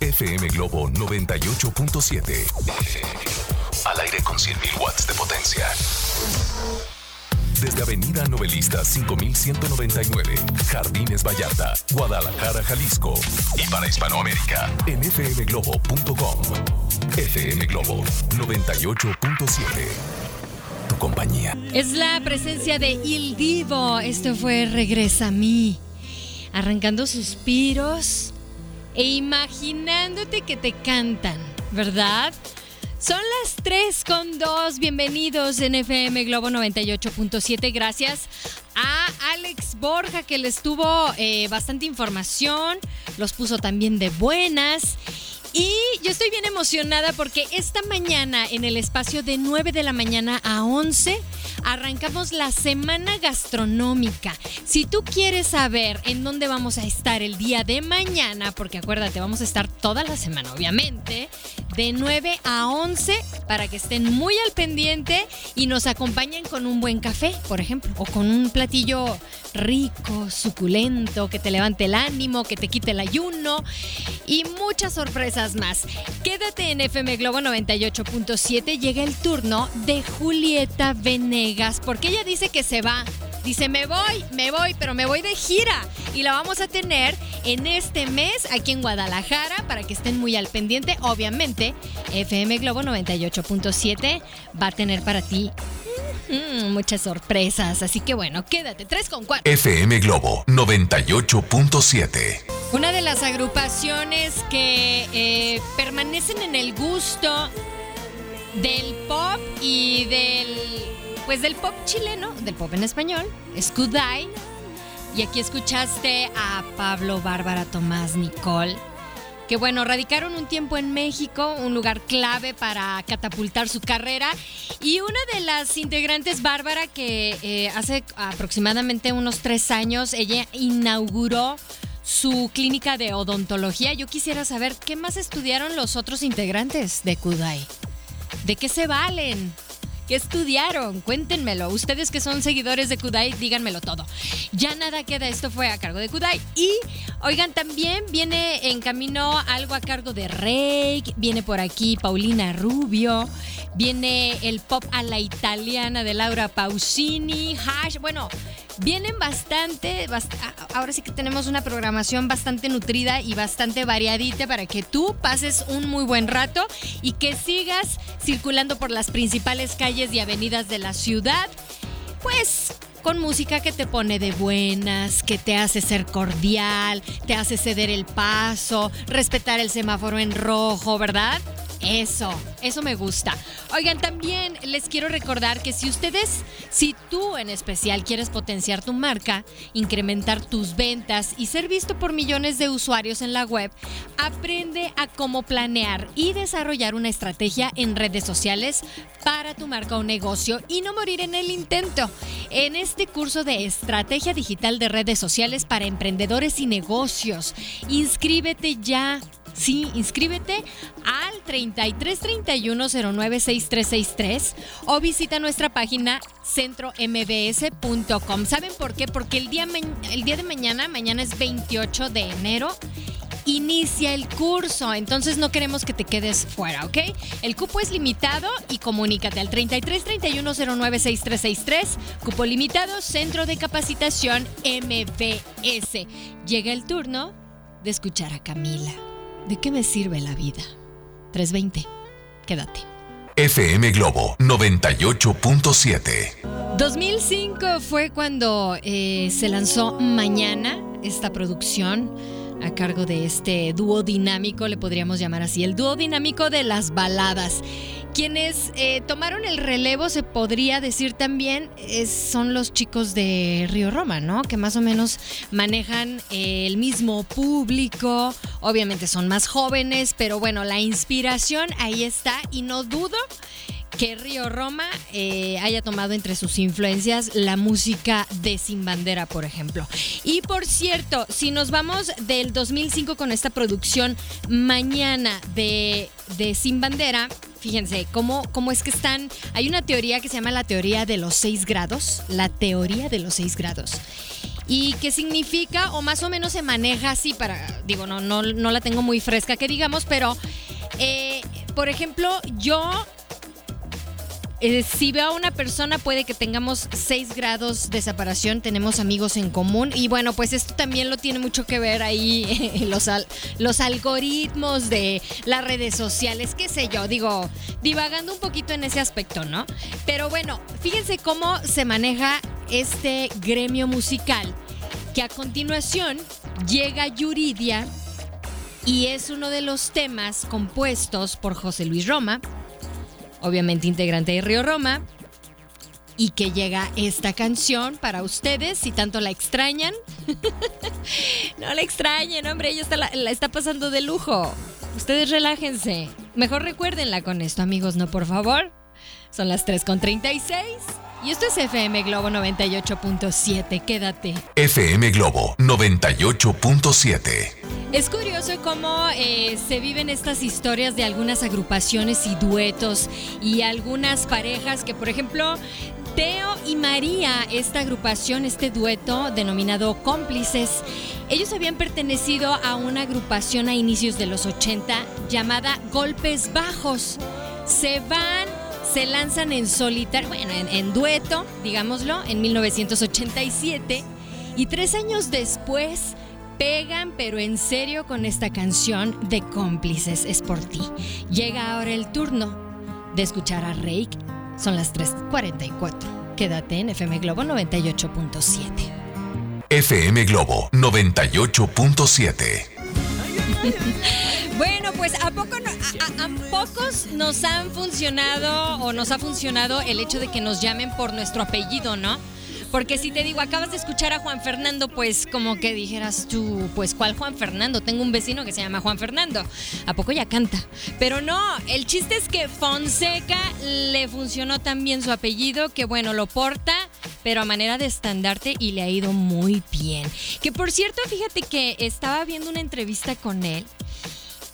FM Globo 98.7. Al aire con 100.000 watts de potencia. Desde Avenida Novelista 5199, Jardines Vallarta, Guadalajara, Jalisco. Y para Hispanoamérica, en fmglobo.com. FM Globo 98.7. Tu compañía. Es la presencia de Il Divo. Esto fue Regresa a mí. Arrancando suspiros e imaginándote que te cantan, ¿verdad? Son las 3 con 2. Bienvenidos en FM Globo 98.7. Gracias a Alex Borja que les tuvo eh, bastante información. Los puso también de buenas. Y yo estoy bien emocionada porque esta mañana en el espacio de 9 de la mañana a 11 arrancamos la semana gastronómica. Si tú quieres saber en dónde vamos a estar el día de mañana, porque acuérdate, vamos a estar toda la semana, obviamente, de 9 a 11 para que estén muy al pendiente y nos acompañen con un buen café, por ejemplo, o con un platillo rico, suculento, que te levante el ánimo, que te quite el ayuno y muchas sorpresas más. Quédate en FM Globo 98.7, llega el turno de Julieta Venegas, porque ella dice que se va. Dice, me voy, me voy, pero me voy de gira. Y la vamos a tener en este mes aquí en Guadalajara para que estén muy al pendiente. Obviamente, FM Globo 98.7 va a tener para ti mm, muchas sorpresas. Así que bueno, quédate. 3 con 4. FM Globo 98.7. Una de las agrupaciones que eh, permanecen en el gusto del pop y del pues del pop chileno, del pop en español, es Kudai. Y aquí escuchaste a Pablo Bárbara Tomás Nicole, que bueno, radicaron un tiempo en México, un lugar clave para catapultar su carrera. Y una de las integrantes, Bárbara, que eh, hace aproximadamente unos tres años, ella inauguró su clínica de odontología. Yo quisiera saber qué más estudiaron los otros integrantes de Kudai. ¿De qué se valen? ¿Qué estudiaron? Cuéntenmelo. Ustedes que son seguidores de Kudai, díganmelo todo. Ya nada queda, esto fue a cargo de Kudai. Y, oigan, también viene en camino algo a cargo de Rey, viene por aquí Paulina Rubio, viene el pop a la italiana de Laura Pausini, Hash, bueno, vienen bastante, bast ahora sí que tenemos una programación bastante nutrida y bastante variadita para que tú pases un muy buen rato y que sigas circulando por las principales calles y avenidas de la ciudad, pues con música que te pone de buenas, que te hace ser cordial, te hace ceder el paso, respetar el semáforo en rojo, ¿verdad? Eso, eso me gusta. Oigan, también les quiero recordar que si ustedes, si tú en especial quieres potenciar tu marca, incrementar tus ventas y ser visto por millones de usuarios en la web, aprende a cómo planear y desarrollar una estrategia en redes sociales para tu marca o negocio y no morir en el intento. En este curso de Estrategia Digital de Redes Sociales para Emprendedores y Negocios, inscríbete ya. Sí, inscríbete al 3331096363 o visita nuestra página centrombs.com. ¿Saben por qué? Porque el día, el día de mañana, mañana es 28 de enero, inicia el curso, entonces no queremos que te quedes fuera, ¿ok? El cupo es limitado y comunícate al 33 31 cupo limitado, Centro de Capacitación MBS. Llega el turno de escuchar a Camila. ¿De qué me sirve la vida? 320. Quédate. FM Globo 98.7. 2005 fue cuando eh, se lanzó Mañana, esta producción a cargo de este dúo dinámico, le podríamos llamar así, el dúo dinámico de las baladas. Quienes eh, tomaron el relevo, se podría decir también, son los chicos de Río Roma, ¿no? Que más o menos manejan eh, el mismo público. Obviamente son más jóvenes, pero bueno, la inspiración ahí está y no dudo que Río Roma eh, haya tomado entre sus influencias la música de Sin Bandera, por ejemplo. Y por cierto, si nos vamos del 2005 con esta producción Mañana de, de Sin Bandera, fíjense cómo, cómo es que están. Hay una teoría que se llama la teoría de los seis grados, la teoría de los seis grados. Y qué significa, o más o menos se maneja así para, digo, no, no, no la tengo muy fresca que digamos, pero, eh, por ejemplo, yo eh, si veo a una persona puede que tengamos 6 grados de separación, tenemos amigos en común y bueno, pues esto también lo tiene mucho que ver ahí los, los algoritmos de las redes sociales, qué sé yo, digo, divagando un poquito en ese aspecto, ¿no? Pero bueno, fíjense cómo se maneja este gremio musical, que a continuación llega Yuridia y es uno de los temas compuestos por José Luis Roma obviamente integrante de Río Roma, y que llega esta canción para ustedes, si tanto la extrañan. no la extrañen, hombre, ella está, la, está pasando de lujo. Ustedes relájense. Mejor recuérdenla con esto, amigos, ¿no? Por favor. Son las 3.36 y esto es FM Globo 98.7. Quédate. FM Globo 98.7. Es curioso cómo eh, se viven estas historias de algunas agrupaciones y duetos y algunas parejas que, por ejemplo, Teo y María, esta agrupación, este dueto denominado Cómplices, ellos habían pertenecido a una agrupación a inicios de los 80 llamada Golpes Bajos. Se van, se lanzan en solitario, bueno, en, en dueto, digámoslo, en 1987 y tres años después pegan, pero en serio, con esta canción de cómplices. Es por ti. Llega ahora el turno de escuchar a Rake. Son las 3:44. Quédate en FM Globo 98.7. FM Globo 98.7. bueno, pues ¿a poco a, pocos nos han funcionado o nos ha funcionado el hecho de que nos llamen por nuestro apellido, ¿no? Porque si te digo, acabas de escuchar a Juan Fernando, pues como que dijeras tú, pues ¿cuál Juan Fernando? Tengo un vecino que se llama Juan Fernando. ¿A poco ya canta? Pero no, el chiste es que Fonseca le funcionó tan bien su apellido que bueno, lo porta, pero a manera de estandarte y le ha ido muy bien. Que por cierto, fíjate que estaba viendo una entrevista con él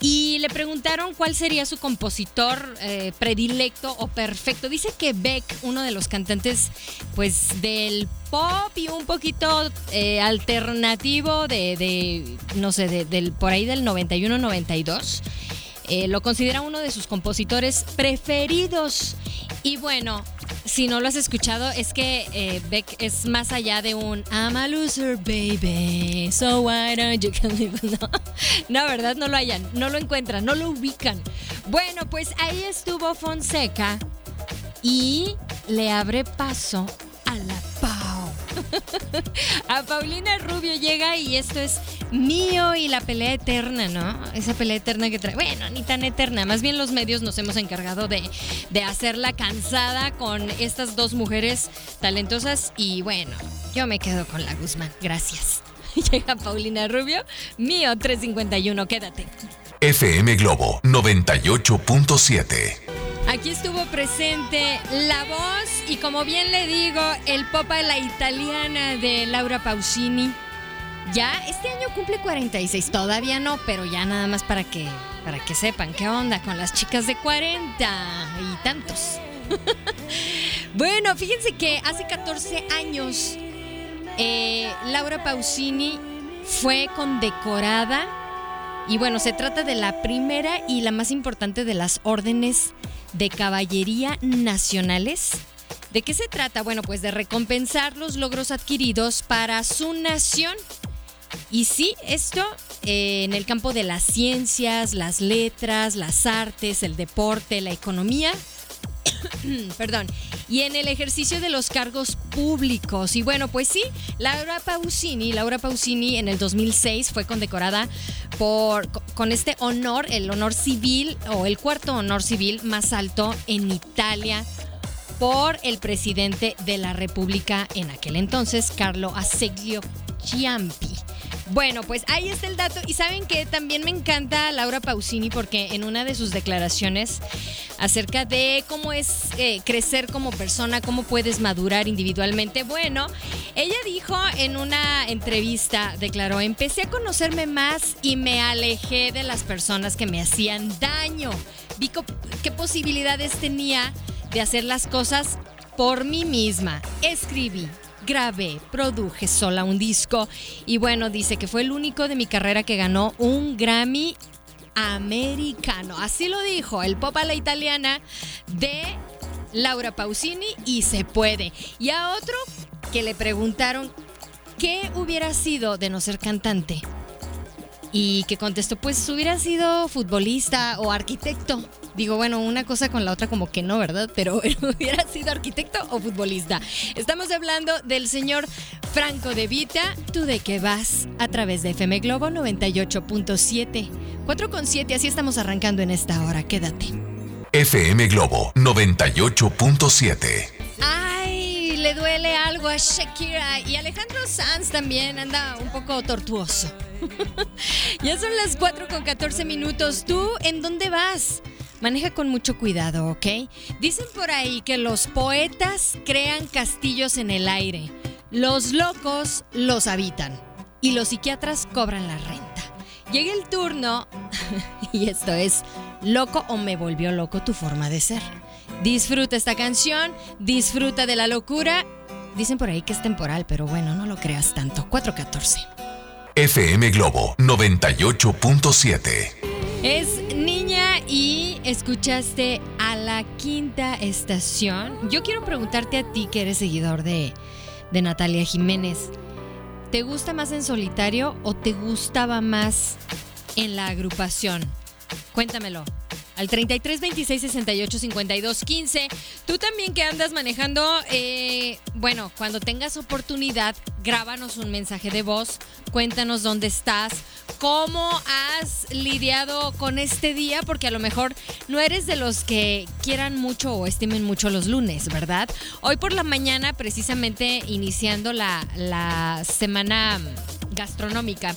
y le preguntaron cuál sería su compositor eh, predilecto o perfecto. Dice que Beck, uno de los cantantes pues del pop y un poquito eh, alternativo de, no sé, del, por ahí del 91-92, eh, lo considera uno de sus compositores preferidos. Y bueno, si no lo has escuchado, es que eh, Beck es más allá de un I'm a loser, baby. So why don't you come no, no, ¿verdad? No lo hayan, no lo encuentran, no lo ubican. Bueno, pues ahí estuvo Fonseca y le abre paso a la a Paulina Rubio llega y esto es mío y la pelea eterna, ¿no? Esa pelea eterna que trae. Bueno, ni tan eterna. Más bien los medios nos hemos encargado de, de hacerla cansada con estas dos mujeres talentosas. Y bueno, yo me quedo con la Guzmán. Gracias. Llega Paulina Rubio, mío 351, quédate. FM Globo 98.7. Aquí estuvo presente la voz y como bien le digo, el popa la italiana de Laura Pausini. Ya este año cumple 46, todavía no, pero ya nada más para que para que sepan qué onda con las chicas de 40 y tantos. bueno, fíjense que hace 14 años eh, Laura Pausini fue condecorada y bueno, se trata de la primera y la más importante de las órdenes de Caballería Nacionales. ¿De qué se trata? Bueno, pues de recompensar los logros adquiridos para su nación. Y sí, esto eh, en el campo de las ciencias, las letras, las artes, el deporte, la economía. Perdón. y en el ejercicio de los cargos públicos. Y bueno, pues sí, Laura Pausini, Laura Pausini en el 2006 fue condecorada por, con este honor, el honor civil o el cuarto honor civil más alto en Italia por el presidente de la República en aquel entonces, Carlo Azeglio Ciampi. Bueno, pues ahí está el dato. Y saben que también me encanta Laura Pausini porque en una de sus declaraciones acerca de cómo es eh, crecer como persona, cómo puedes madurar individualmente, bueno, ella dijo en una entrevista, declaró, empecé a conocerme más y me alejé de las personas que me hacían daño. Vi qué posibilidades tenía de hacer las cosas por mí misma. Escribí, grabé, produje sola un disco y bueno, dice que fue el único de mi carrera que ganó un Grammy americano. Así lo dijo el pop a la italiana de Laura Pausini y se puede. Y a otro que le preguntaron qué hubiera sido de no ser cantante. Y que contestó, pues hubiera sido futbolista o arquitecto. Digo, bueno, una cosa con la otra como que no, ¿verdad? Pero hubiera sido arquitecto o futbolista. Estamos hablando del señor Franco de Vita. ¿Tú de qué vas? A través de FM Globo 98.7. 4.7, así estamos arrancando en esta hora. Quédate. FM Globo 98.7. Ay, le duele algo a Shakira y Alejandro Sanz también anda un poco tortuoso. Ya son las 4 con 14 minutos. ¿Tú en dónde vas? Maneja con mucho cuidado, ¿ok? Dicen por ahí que los poetas crean castillos en el aire, los locos los habitan y los psiquiatras cobran la renta. Llega el turno, y esto es Loco o me volvió loco tu forma de ser. Disfruta esta canción, disfruta de la locura. Dicen por ahí que es temporal, pero bueno, no lo creas tanto. 414. FM Globo 98.7. Es niña y escuchaste a la quinta estación. Yo quiero preguntarte a ti que eres seguidor de, de Natalia Jiménez. ¿Te gusta más en solitario o te gustaba más en la agrupación? Cuéntamelo al 33 26 68 52 15. Tú también que andas manejando, eh, bueno, cuando tengas oportunidad, grábanos un mensaje de voz, cuéntanos dónde estás, cómo has lidiado con este día, porque a lo mejor no eres de los que quieran mucho o estimen mucho los lunes, ¿verdad? Hoy por la mañana, precisamente iniciando la, la semana gastronómica,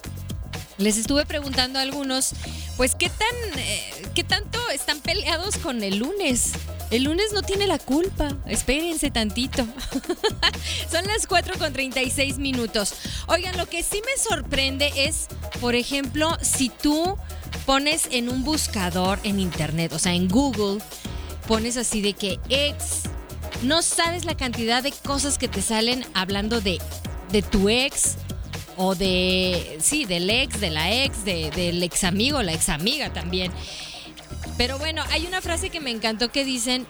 les estuve preguntando a algunos, pues, ¿qué tan, eh, qué tanto están peleados con el lunes? El lunes no tiene la culpa. Espérense tantito. Son las 4 con 36 minutos. Oigan, lo que sí me sorprende es, por ejemplo, si tú pones en un buscador en internet, o sea, en Google, pones así de que ex, no sabes la cantidad de cosas que te salen hablando de, de tu ex o de, sí, del ex, de la ex, del ex amigo, la ex amiga también. Pero bueno, hay una frase que me encantó que dicen,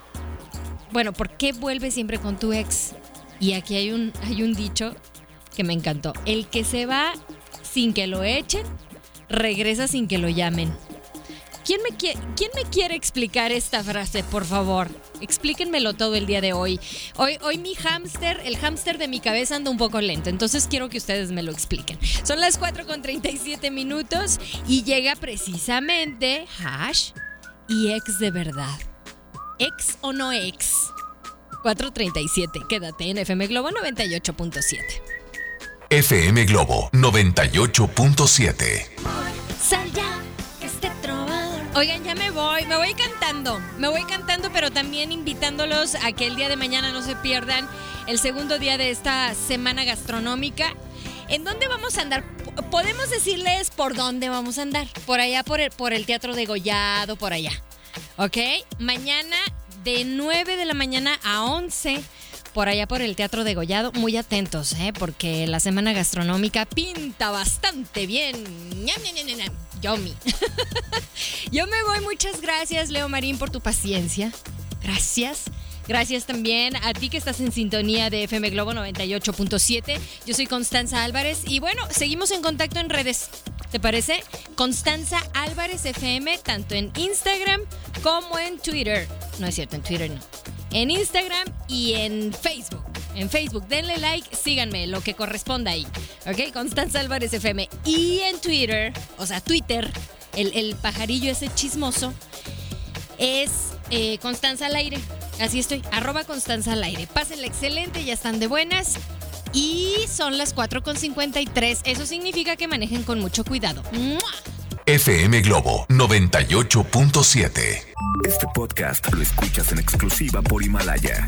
bueno, ¿por qué vuelves siempre con tu ex? Y aquí hay un, hay un dicho que me encantó. El que se va sin que lo echen, regresa sin que lo llamen. ¿Quién me, ¿Quién me quiere explicar esta frase, por favor? Explíquenmelo todo el día de hoy. Hoy, hoy mi hámster, el hámster de mi cabeza anda un poco lento, entonces quiero que ustedes me lo expliquen. Son las 4 con 37 minutos y llega precisamente Hash y ex de verdad. ¿Ex o no ex? 437, quédate en FM Globo 98.7. FM Globo 98.7. Sal ya Oigan, ya me voy, me voy cantando, me voy cantando, pero también invitándolos a que el día de mañana no se pierdan el segundo día de esta semana gastronómica. ¿En dónde vamos a andar? Podemos decirles por dónde vamos a andar. Por allá, por el, Teatro de Gollado, por allá. ¿Ok? Mañana de 9 de la mañana a 11 por allá por el Teatro de Gollado. Muy atentos, ¿eh? porque la semana gastronómica pinta bastante bien. Yo me voy. Muchas gracias, Leo Marín, por tu paciencia. Gracias. Gracias también a ti que estás en sintonía de FM Globo 98.7. Yo soy Constanza Álvarez y bueno, seguimos en contacto en redes. ¿Te parece? Constanza Álvarez FM, tanto en Instagram como en Twitter. No es cierto, en Twitter no en Instagram y en Facebook. En Facebook, denle like, síganme, lo que corresponda ahí. ¿Ok? Constanza Álvarez FM. Y en Twitter, o sea, Twitter, el, el pajarillo ese chismoso, es eh, Constanza al aire. Así estoy, arroba Constanza al aire. Pásenla excelente, ya están de buenas. Y son las 4.53. Eso significa que manejen con mucho cuidado. ¡Mua! FM Globo 98.7. Este podcast lo escuchas en exclusiva por Himalaya.